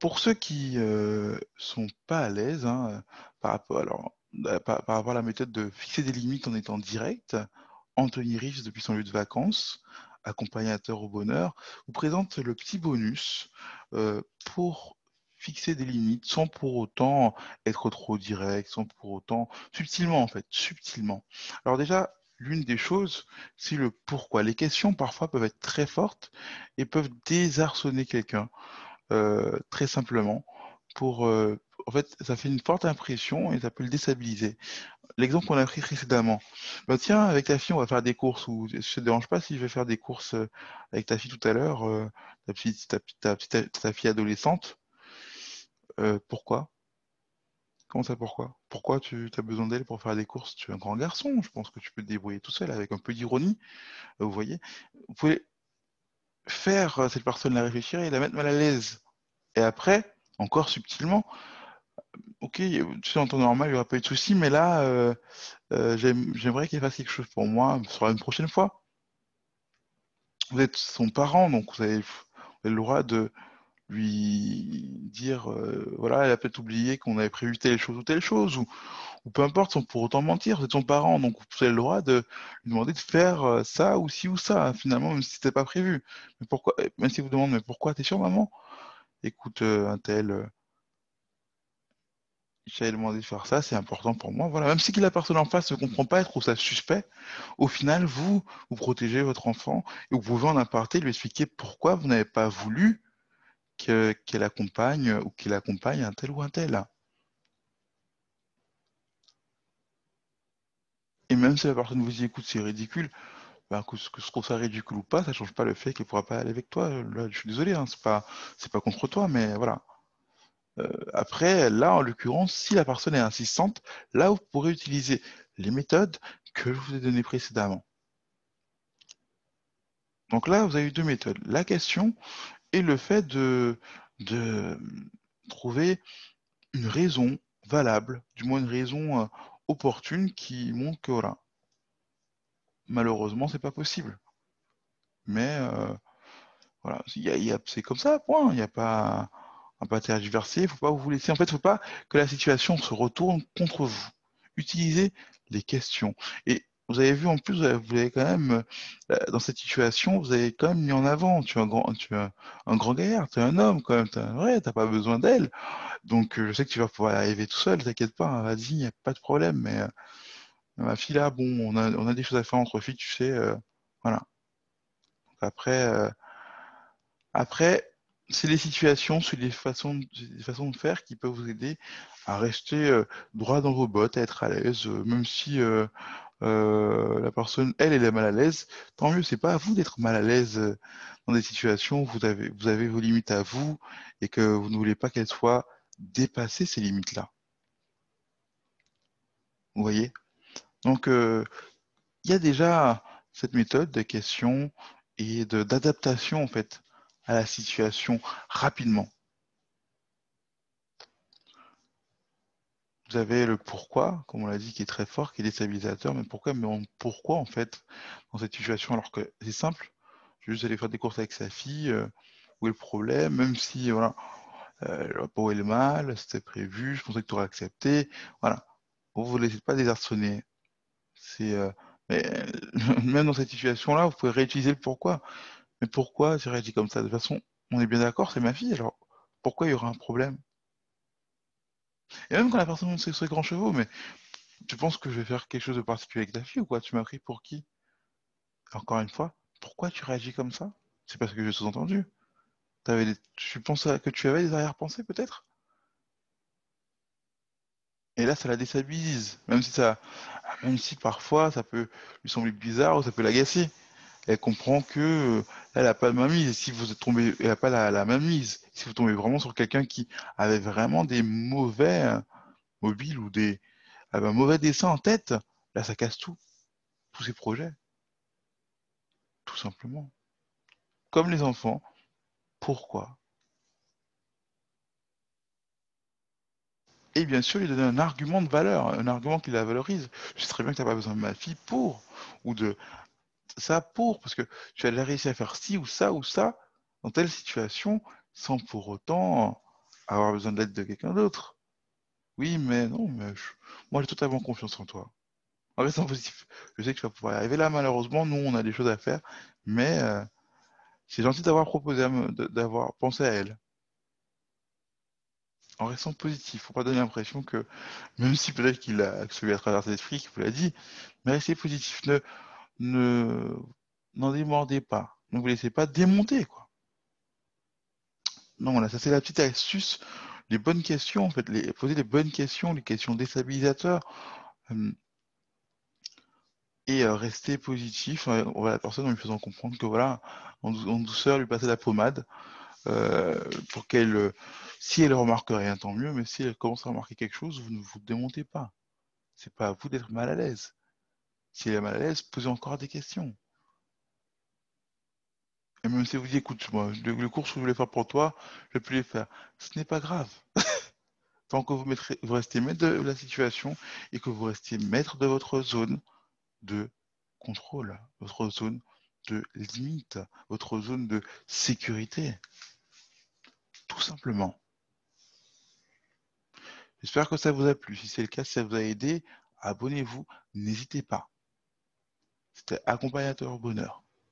Pour ceux qui ne sont pas à l'aise hein, par, rapport, alors, par, rapport à la méthode de fixer des limites en étant direct, Anthony Rives, depuis son lieu de vacances, accompagnateur au bonheur, vous présente le petit bonus pour fixer des limites sans pour autant être trop direct, sans pour autant subtilement en fait, subtilement. Alors déjà, l'une des choses, c'est le pourquoi. Les questions parfois peuvent être très fortes et peuvent désarçonner quelqu'un euh, très simplement pour euh, en fait, ça fait une forte impression et ça peut le déstabiliser. L'exemple qu'on a pris précédemment. Bah, tiens, avec ta fille, on va faire des courses. Ou ça te dérange pas si je vais faire des courses euh, avec ta fille tout à l'heure, ta, ta, ta, ta, fille adolescente euh, pourquoi? Comment ça, pourquoi? Pourquoi tu as besoin d'elle pour faire des courses? Tu es un grand garçon, je pense que tu peux te débrouiller tout seul avec un peu d'ironie. Euh, vous voyez Vous pouvez faire euh, cette personne la réfléchir et la mettre mal à l'aise. Et après, encore subtilement, ok, tu sais, en temps normal, il n'y aura pas eu de souci, mais là, j'aimerais qu'elle fasse quelque chose pour moi, ce sera une prochaine fois. Vous êtes son parent, donc vous avez le droit de, lui dire, euh, voilà, elle a peut-être oublié qu'on avait prévu telle chose ou telle chose, ou, peu importe, sans pour autant mentir, êtes son parent, donc vous avez le droit de lui demander de faire euh, ça ou ci ou ça, hein, finalement, même si c'était pas prévu. Mais pourquoi, eh, même si vous demandez, mais pourquoi, t'es sûr, maman? Écoute, euh, un tel, j'avais demandé de faire ça, c'est important pour moi. Voilà, même si la personne en face ne comprend pas, elle trouve ça suspect, au final, vous, vous protégez votre enfant et vous pouvez en aparté lui expliquer pourquoi vous n'avez pas voulu qu'elle accompagne ou qu'il accompagne un tel ou un tel. Et même si la personne vous dit écoute, c'est ridicule, ben, que, je trouve ça ridicule ou pas, ça ne change pas le fait qu'elle ne pourra pas aller avec toi. Là, je suis désolé, hein, c'est pas, pas contre toi, mais voilà. Euh, après, là, en l'occurrence, si la personne est insistante, là, vous pourrez utiliser les méthodes que je vous ai données précédemment. Donc là, vous avez eu deux méthodes. La question et le fait de, de trouver une raison valable, du moins une raison euh, opportune qui montre que voilà, malheureusement, c'est pas possible. Mais euh, voilà, c'est comme ça, point. Il n'y a pas un pas tergiverser, faut pas vous laisser. En fait, faut pas que la situation se retourne contre vous. Utilisez les questions. Et vous avez vu en plus, vous avez quand même, euh, dans cette situation, vous avez quand même mis en avant, tu es un grand, tu un grand gaillard, tu es un homme quand même, tu n'as pas besoin d'elle. Donc euh, je sais que tu vas pouvoir arriver tout seul, t'inquiète pas, hein, vas-y, il n'y a pas de problème. Mais euh, ma fille là, bon, on a, on a des choses à faire entre filles, tu sais, voilà. après, après, c'est les situations, c'est les façons, les façons de faire qui peuvent vous aider à rester droit dans vos bottes, à être à l'aise, même si euh, la personne, elle, elle est mal à l'aise, tant mieux, c'est pas à vous d'être mal à l'aise euh, dans des situations où vous avez, vos limites à vous et que vous ne voulez pas qu'elles soient dépassées, ces limites-là. Vous voyez? Donc, euh, il y a déjà cette méthode de questions et d'adaptation, en fait, à la situation rapidement. Vous avez le pourquoi, comme on l'a dit, qui est très fort, qui est déstabilisateur, mais pourquoi, mais pourquoi en fait dans cette situation alors que c'est simple, juste aller faire des courses avec sa fille, euh, où est le problème, même si voilà, euh, pas est le mal, c'était prévu, je pensais que tu aurais accepté, voilà, vous ne vous laissez pas désarçonner. C'est euh, même dans cette situation-là, vous pouvez réutiliser le pourquoi. Mais pourquoi j'ai réagi comme ça? De toute façon, on est bien d'accord, c'est ma fille, alors pourquoi il y aura un problème? Et même quand la personne montre ses grands chevaux, mais tu penses que je vais faire quelque chose de particulier avec ta fille ou quoi? Tu m'as pris pour qui? Encore une fois, pourquoi tu réagis comme ça? C'est parce que j'ai sous-entendu. Des... Tu penses que tu avais des arrière-pensées peut-être? Et là, ça la déstabilise, même si ça, même si parfois ça peut lui sembler bizarre ou ça peut l'agacer elle comprend que euh, elle n'a pas de mise. Si vous êtes tombé, elle n'a pas la, même mise. Si vous tombez vraiment sur quelqu'un qui avait vraiment des mauvais euh, mobiles ou des un mauvais dessin en tête, là ça casse tout, tous ses projets, tout simplement. Comme les enfants, pourquoi? Et bien sûr, lui donner un argument de valeur, un argument qui la valorise. Je sais très bien que tu n'as pas besoin de ma fille pour, ou de ça pour, parce que tu as réussi à faire ci ou ça ou ça dans telle situation sans pour autant avoir besoin de l'aide de quelqu'un d'autre. Oui, mais non, mais moi j'ai totalement confiance en toi. En restant positif, je sais que tu vas pouvoir y arriver. Là, malheureusement, nous, on a des choses à faire, mais euh, c'est gentil d'avoir proposé, d'avoir pensé à elle. En restant positif, faut pas donner l'impression que, même si peut-être qu'il a, celui à travers ses esprits, qu'il vous l'a dit, mais restez positif. Ne, n'en démordez pas. Ne vous laissez pas démonter, quoi. Non, là, ça c'est la petite astuce, les bonnes questions, en fait, les, poser les bonnes questions, les questions déstabilisateurs, euh, et euh, rester positif euh, va la personne en lui faisant comprendre que voilà, en, douceur, lui passer la pommade, pour qu'elle, si elle remarque rien, tant mieux, mais si elle commence à remarquer quelque chose, vous ne vous démontez pas. C'est pas à vous d'être mal à l'aise. Si elle est mal à l'aise, posez encore des questions. Et même si vous dites, écoute, moi, le, cours que je voulais faire pour toi, je vais plus les faire. Ce n'est pas grave. Tant que vous, vous restez maître de la situation et que vous restez maître de votre zone de contrôle, votre zone de limite, votre zone de sécurité. Tout simplement. J'espère que ça vous a plu. Si c'est le cas, si ça vous a aidé, abonnez-vous, n'hésitez pas. C'était accompagnateur bonheur.